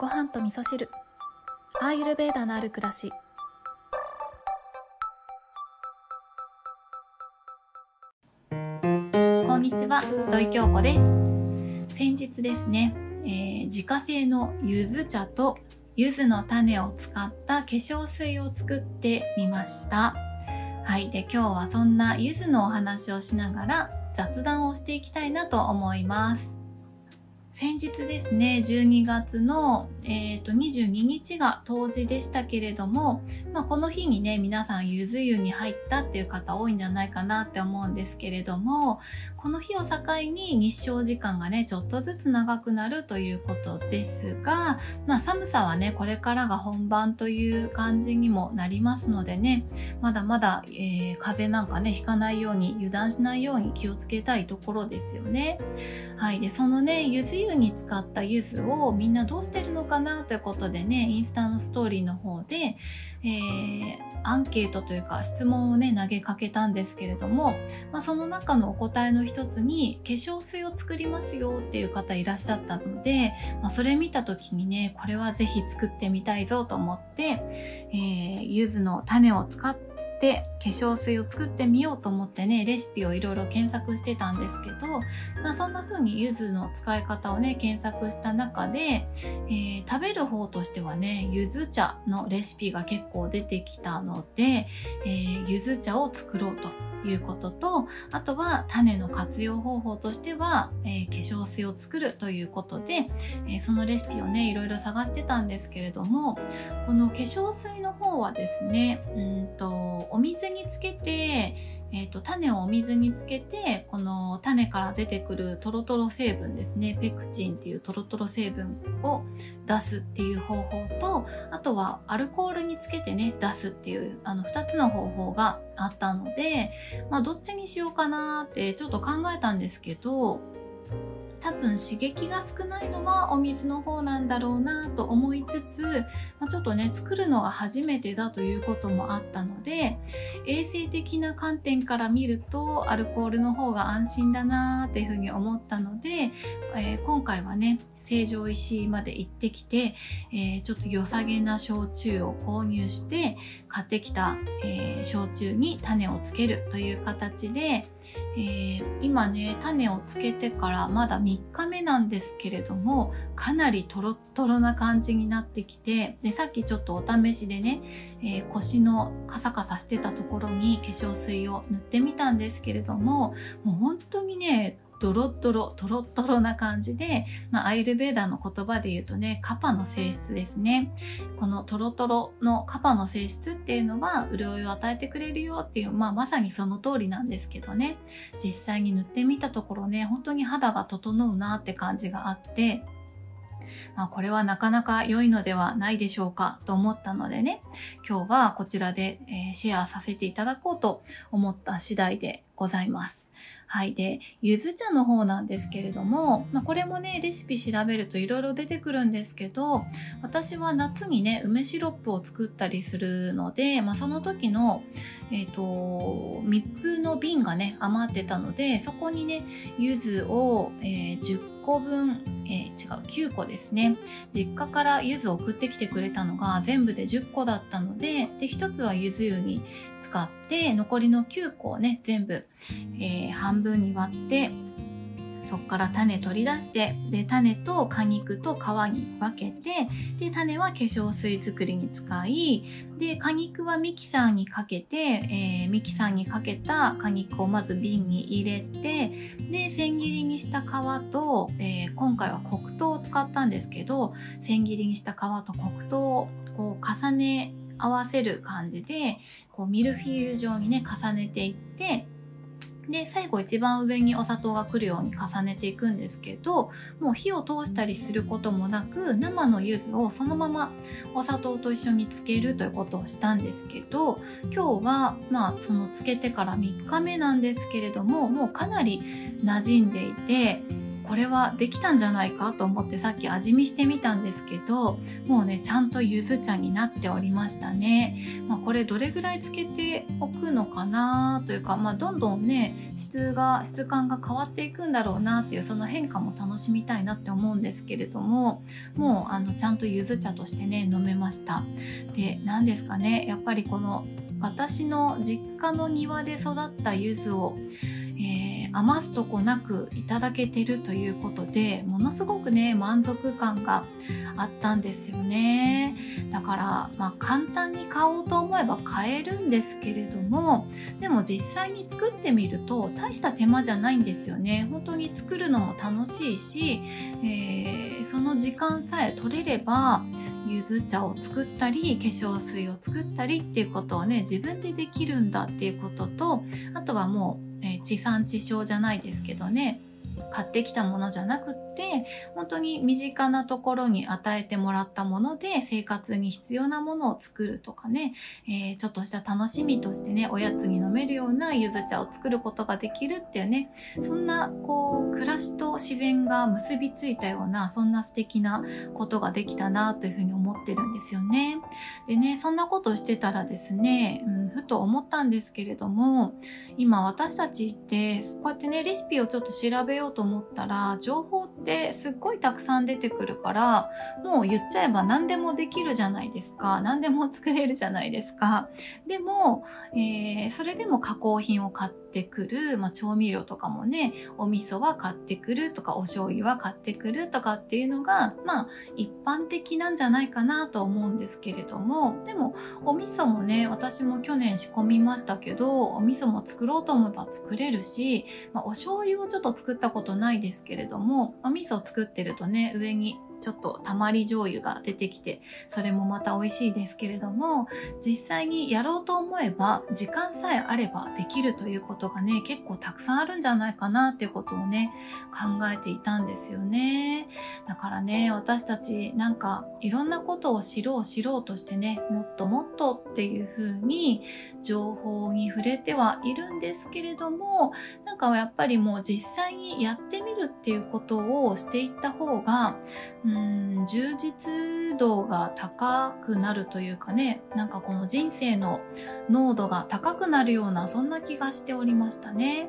ご飯と味噌汁。アーユルベーダのある暮らし。こんにちは土井京子です。先日ですね、えー、自家製の柚子茶と柚子の種を使った化粧水を作ってみました。はいで今日はそんな柚子のお話をしながら雑談をしていきたいなと思います。先日ですね12月の、えーと、22日が冬至でしたけれども、まあ、この日にね皆さんゆず湯に入ったっていう方多いんじゃないかなって思うんですけれどもこの日を境に日照時間がねちょっとずつ長くなるということですが、まあ、寒さはねこれからが本番という感じにもなりますのでねまだまだ、えー、風邪なんかねひかないように油断しないように気をつけたいところですよね。はい、でそのねゆず湯に使った柚子をみんなどうしてるのかなということでねインスタのストーリーの方で、えー、アンケートというか質問をね投げかけたんですけれども、まあ、その中のお答えの一つに化粧水を作りますよっていう方いらっしゃったので、まあ、それ見た時にねこれは是非作ってみたいぞと思って、えー、柚子の種を使ってで化粧水を作ってみようと思ってねレシピをいろいろ検索してたんですけど、まあ、そんな風に柚子の使い方をね検索した中で、えー、食べる方としてはね柚子茶のレシピが結構出てきたので、えー、柚子茶を作ろうということとあとは種の活用方法としては、えー、化粧水を作るということで、えー、そのレシピをねいろいろ探してたんですけれどもこの化粧水の方はですねうんとお水につけてえーと、種をお水につけてこの種から出てくるトロトロ成分ですね。ペクチンっていうトロトロ成分を出すっていう方法とあとはアルコールにつけてね出すっていうあの2つの方法があったので、まあ、どっちにしようかなってちょっと考えたんですけど多分刺激が少ないのはお水の方なんだろうなと思いつつ、まあ、ちょっとね作るのが初めてだということもあったので衛生的な観点から見るとアルコールの方が安心だなっていうふうに思ったので、えー、今回はね成城石井まで行ってきて、えー、ちょっと良さげな焼酎を購入して買ってきた、えー、焼酎に種をつけるという形で、え今ね種をつけてからまだ3 3日目なんですけれどもかなりトロットロな感じになってきてでさっきちょっとお試しでね、えー、腰のカサカサしてたところに化粧水を塗ってみたんですけれどももう本当にねドロドロ、トロトロな感じで、まあ、アイルベーダーの言葉で言うとね、カパの性質ですね。このトロトロのカパの性質っていうのは、潤いを与えてくれるよっていう、まあ、まさにその通りなんですけどね、実際に塗ってみたところね、本当に肌が整うなって感じがあって、まあ、これはなかなか良いのではないでしょうかと思ったのでね、今日はこちらで、え、シェアさせていただこうと思った次第でございます。はい。で、ゆず茶の方なんですけれども、まあ、これもね、レシピ調べると色々出てくるんですけど、私は夏にね、梅シロップを作ったりするので、まあ、その時の、えっ、ー、と、密封の瓶がね、余ってたので、そこにね、ゆずを、えー、10個分、えー、違う9個ですね。実家から柚子送ってきてくれたのが全部で10個だったのでで1つは柚子湯に使って残りの9個をね全部、えー、半分に割ってそこから種取り出してで種と果肉と皮に分けてで種は化粧水作りに使いで果肉はミキサーにかけて、えー、ミキサーにかけた果肉をまず瓶に入れてで千切りにした皮と、えー、今回は黒糖を使ったんですけど千切りにした皮と黒糖をこう重ね合わせる感じでこうミルフィーユ状にね重ねていってで最後一番上にお砂糖が来るように重ねていくんですけどもう火を通したりすることもなく生の柚子をそのままお砂糖と一緒につけるということをしたんですけど今日はまあそのつけてから3日目なんですけれどももうかなり馴染んでいてこれはできたんじゃないかと思ってさっき味見してみたんですけどもうねちゃんとゆず茶になっておりましたね、まあ、これどれぐらいつけておくのかなというか、まあ、どんどんね質が質感が変わっていくんだろうなっていうその変化も楽しみたいなって思うんですけれどももうあのちゃんとゆず茶としてね飲めました。で何ですかねやっぱりこの私の実家の庭で育った柚子を、えー、余すとこなくいただけてるということでものすごくね満足感があったんですよね。だから、まあ、簡単に買おうと思えば買えるんですけれどもでも実際に作ってみると大した手間じゃないんですよね。本当に作るのも楽しいし、えー、その時間さえ取れればゆず茶を作ったり化粧水を作ったりっていうことをね自分でできるんだっていうこととあとはもう、え、地産地消じゃないですけどね。買ってきたものじゃなくって本当に身近なところに与えてもらったもので生活に必要なものを作るとかね、えー、ちょっとした楽しみとしてねおやつに飲めるようなゆず茶を作ることができるっていうねそんなこう暮らしと自然が結びついたようなそんな素敵なことができたなというふうに思ってるんですよね。でねそんなことしてたらですね、うん、ふと思ったんですけれども今私たちってこうやってねレシピをちょっと調べようと思ったら情報ってすっごいたくさん出てくるからもう言っちゃえば何でもできるじゃないですか。何でも作れるじゃないですか。でも、えー、それでも加工品を買ってってくる、まあ、調味料とかもねお味噌は買ってくるとかお醤油は買ってくるとかっていうのがまあ一般的なんじゃないかなと思うんですけれどもでもお味噌もね私も去年仕込みましたけどお味噌も作ろうと思えば作れるし、まあ、お醤油をちょっと作ったことないですけれどもお味噌作ってるとね上にちょっとたまり醤油が出てきてそれもまた美味しいですけれども実際にやろうと思えば時間さえあればできるということがね結構たくさんあるんじゃないかなっていうことをね考えていたんですよね。だからね私たちなんかいろんなことを知ろう知ろうとしてねもっともっとっていう風に情報に触れてはいるんですけれどもなんかやっぱりもう実際にやってみるっていうことをしていった方が、充実度が高くなるというかねなんかこの人生の濃度が高くなるようなそんな気がしておりましたね。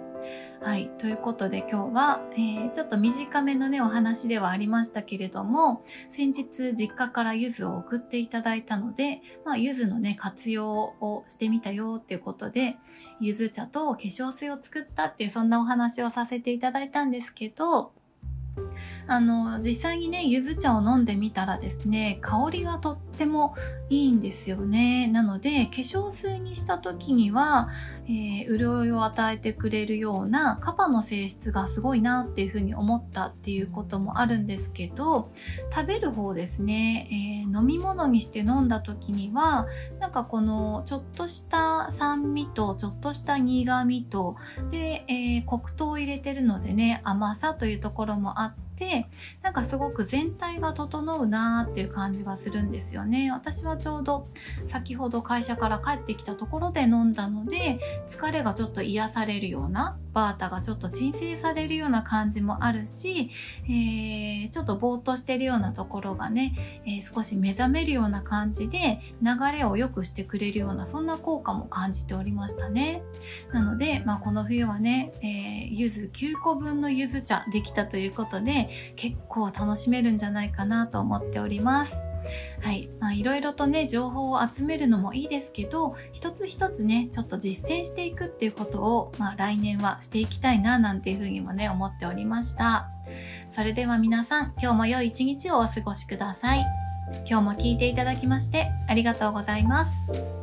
はい。ということで今日は、えー、ちょっと短めのね、お話ではありましたけれども、先日実家から柚子を送っていただいたので、まあ、のね、活用をしてみたよっていうことで、柚子茶と化粧水を作ったっていうそんなお話をさせていただいたんですけど、あの実際にねゆず茶を飲んでみたらですね香りがとってもいいんですよね。なので化粧水にした時には、えー、潤いを与えてくれるようなカパの性質がすごいなっていうふうに思ったっていうこともあるんですけど食べる方ですね、えー、飲み物にして飲んだ時にはなんかこのちょっとした酸味とちょっとした苦味とで、えー、黒糖を入れてるのでね甘さというところもあっててなんかすごく全体が整うなーっていう感じがするんですよね。私はちょうど先ほど会社から帰ってきたところで飲んだので疲れがちょっと癒されるようなバータがちょっと鎮静されるような感じもあるし、えー、ちょっとぼーっとしてるようなところがね、えー、少し目覚めるような感じで流れを良くしてくれるようなそんな効果も感じておりましたね。なので、まあ、この冬はね、えー、柚子9個分の柚子茶できたということで結構楽しめるんじゃないかなと思っておりますはい。まあ、いろいろとね、情報を集めるのもいいですけど、一つ一つね、ちょっと実践していくっていうことを、まあ、来年はしていきたいな、なんていうふうにもね、思っておりました。それでは皆さん、今日も良い一日をお過ごしください。今日も聞いていただきまして、ありがとうございます。